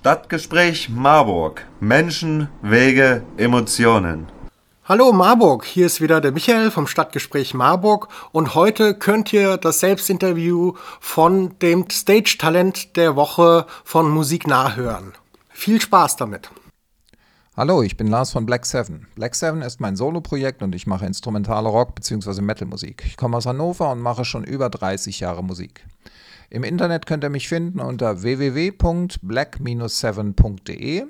Stadtgespräch Marburg. Menschen, Wege, Emotionen. Hallo Marburg, hier ist wieder der Michael vom Stadtgespräch Marburg und heute könnt ihr das Selbstinterview von dem Stage-Talent der Woche von Musik nachhören. Viel Spaß damit. Hallo, ich bin Lars von Black Seven. Black Seven ist mein Soloprojekt und ich mache instrumentale Rock- bzw. Metal-Musik. Ich komme aus Hannover und mache schon über 30 Jahre Musik. Im Internet könnt ihr mich finden unter www.black-7.de,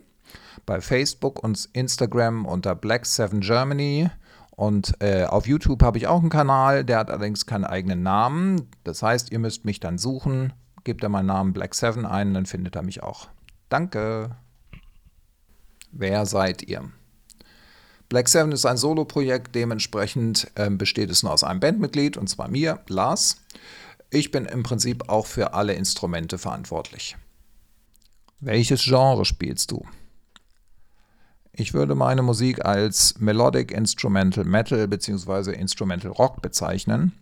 bei Facebook und Instagram unter Black7 Germany und äh, auf YouTube habe ich auch einen Kanal, der hat allerdings keinen eigenen Namen. Das heißt, ihr müsst mich dann suchen, gebt da meinen Namen Black7 ein, dann findet er mich auch. Danke. Wer seid ihr? Black Seven ist ein Soloprojekt, dementsprechend äh, besteht es nur aus einem Bandmitglied, und zwar mir, Lars. Ich bin im Prinzip auch für alle Instrumente verantwortlich. Welches Genre spielst du? Ich würde meine Musik als Melodic Instrumental Metal bzw. Instrumental Rock bezeichnen.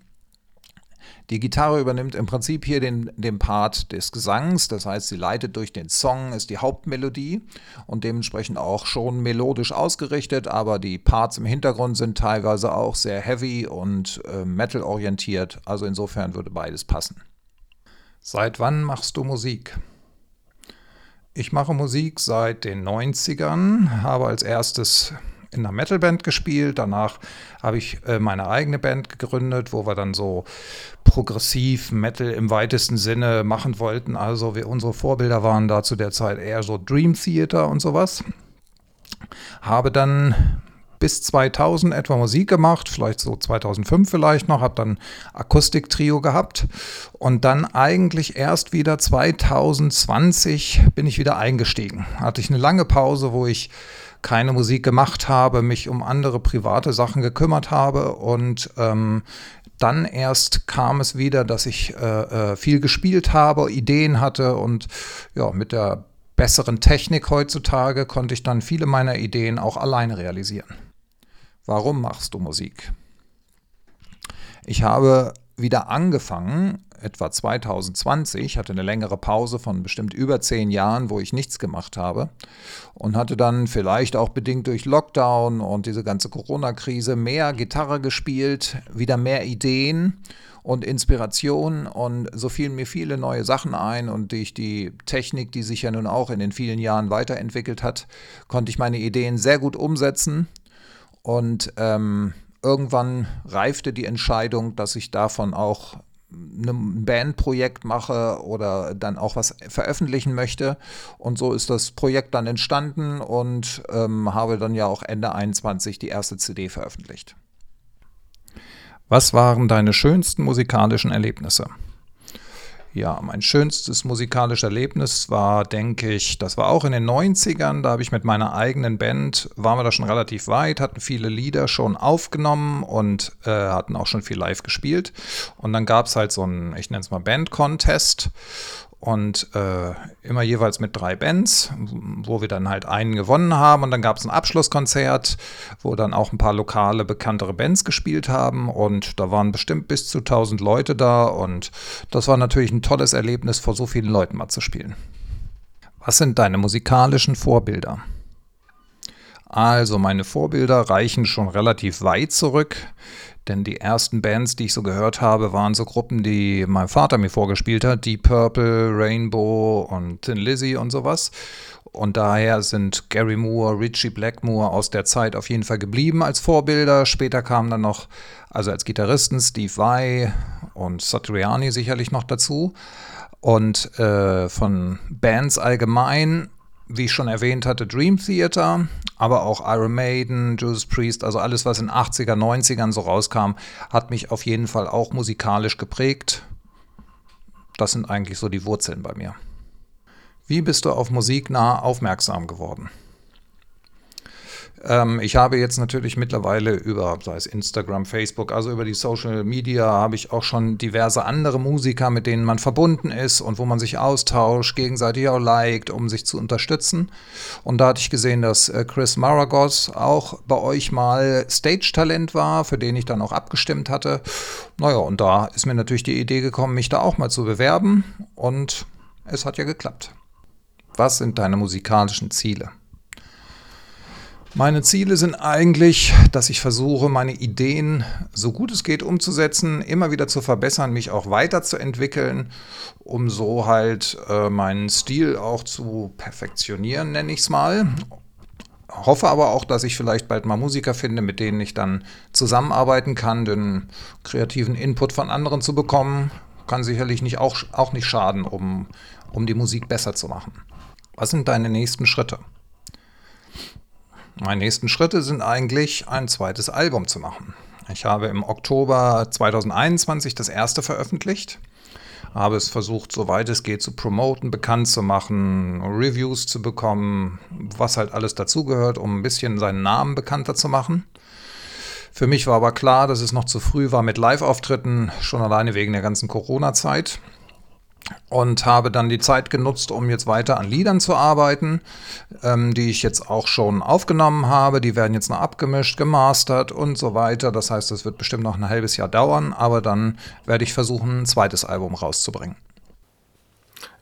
Die Gitarre übernimmt im Prinzip hier den, den Part des Gesangs, das heißt, sie leitet durch den Song, ist die Hauptmelodie und dementsprechend auch schon melodisch ausgerichtet, aber die Parts im Hintergrund sind teilweise auch sehr heavy und äh, metal-orientiert, also insofern würde beides passen. Seit wann machst du Musik? Ich mache Musik seit den 90ern, habe als erstes in einer Metalband gespielt. Danach habe ich äh, meine eigene Band gegründet, wo wir dann so progressiv Metal im weitesten Sinne machen wollten. Also wir, unsere Vorbilder waren da zu der Zeit eher so Dream Theater und sowas. Habe dann bis 2000 etwa Musik gemacht, vielleicht so 2005 vielleicht noch, habe dann Akustiktrio gehabt und dann eigentlich erst wieder 2020 bin ich wieder eingestiegen. Hatte ich eine lange Pause, wo ich keine Musik gemacht habe, mich um andere private Sachen gekümmert habe und ähm, dann erst kam es wieder, dass ich äh, äh, viel gespielt habe, Ideen hatte und ja, mit der besseren Technik heutzutage konnte ich dann viele meiner Ideen auch alleine realisieren. Warum machst du Musik? Ich habe wieder angefangen, etwa 2020, hatte eine längere Pause von bestimmt über zehn Jahren, wo ich nichts gemacht habe und hatte dann vielleicht auch bedingt durch Lockdown und diese ganze Corona-Krise mehr Gitarre gespielt, wieder mehr Ideen und Inspiration und so fielen mir viele neue Sachen ein und durch die Technik, die sich ja nun auch in den vielen Jahren weiterentwickelt hat, konnte ich meine Ideen sehr gut umsetzen und ähm, irgendwann reifte die Entscheidung, dass ich davon auch ein Bandprojekt mache oder dann auch was veröffentlichen möchte. Und so ist das Projekt dann entstanden und ähm, habe dann ja auch Ende 21 die erste CD veröffentlicht. Was waren deine schönsten musikalischen Erlebnisse? Ja, mein schönstes musikalisches Erlebnis war, denke ich, das war auch in den 90ern, da habe ich mit meiner eigenen Band, waren wir da schon relativ weit, hatten viele Lieder schon aufgenommen und äh, hatten auch schon viel live gespielt. Und dann gab es halt so einen, ich nenne es mal Band-Contest und äh, immer jeweils mit drei Bands, wo wir dann halt einen gewonnen haben und dann gab es ein Abschlusskonzert, wo dann auch ein paar lokale bekanntere Bands gespielt haben und da waren bestimmt bis zu 1000 Leute da und das war natürlich ein tolles Erlebnis, vor so vielen Leuten mal zu spielen. Was sind deine musikalischen Vorbilder? Also meine Vorbilder reichen schon relativ weit zurück. Denn die ersten Bands, die ich so gehört habe, waren so Gruppen, die mein Vater mir vorgespielt hat. Deep Purple, Rainbow und Thin Lizzy und sowas. Und daher sind Gary Moore, Richie Blackmore aus der Zeit auf jeden Fall geblieben als Vorbilder. Später kamen dann noch, also als Gitarristen, Steve Vai und Satriani sicherlich noch dazu. Und äh, von Bands allgemein wie ich schon erwähnt hatte, Dream Theater, aber auch Iron Maiden, Judas Priest, also alles, was in 80er, 90ern so rauskam, hat mich auf jeden Fall auch musikalisch geprägt. Das sind eigentlich so die Wurzeln bei mir. Wie bist du auf Musik nah aufmerksam geworden? Ähm, ich habe jetzt natürlich mittlerweile über, sei es Instagram, Facebook, also über die Social Media, habe ich auch schon diverse andere Musiker, mit denen man verbunden ist und wo man sich austauscht, gegenseitig auch liked, um sich zu unterstützen. Und da hatte ich gesehen, dass äh, Chris Maragos auch bei euch mal Stage-Talent war, für den ich dann auch abgestimmt hatte. Naja, und da ist mir natürlich die Idee gekommen, mich da auch mal zu bewerben und es hat ja geklappt. Was sind deine musikalischen Ziele? Meine Ziele sind eigentlich, dass ich versuche, meine Ideen so gut es geht umzusetzen, immer wieder zu verbessern, mich auch weiterzuentwickeln, um so halt äh, meinen Stil auch zu perfektionieren, nenne ich es mal. Hoffe aber auch, dass ich vielleicht bald mal Musiker finde, mit denen ich dann zusammenarbeiten kann, den kreativen Input von anderen zu bekommen, kann sicherlich nicht auch, auch nicht schaden, um, um die Musik besser zu machen. Was sind deine nächsten Schritte? Meine nächsten Schritte sind eigentlich, ein zweites Album zu machen. Ich habe im Oktober 2021 das erste veröffentlicht, habe es versucht, soweit es geht, zu promoten, bekannt zu machen, Reviews zu bekommen, was halt alles dazugehört, um ein bisschen seinen Namen bekannter zu machen. Für mich war aber klar, dass es noch zu früh war mit Live-Auftritten, schon alleine wegen der ganzen Corona-Zeit und habe dann die Zeit genutzt, um jetzt weiter an Liedern zu arbeiten, ähm, die ich jetzt auch schon aufgenommen habe. Die werden jetzt noch abgemischt, gemastert und so weiter. Das heißt, es wird bestimmt noch ein halbes Jahr dauern, aber dann werde ich versuchen, ein zweites Album rauszubringen.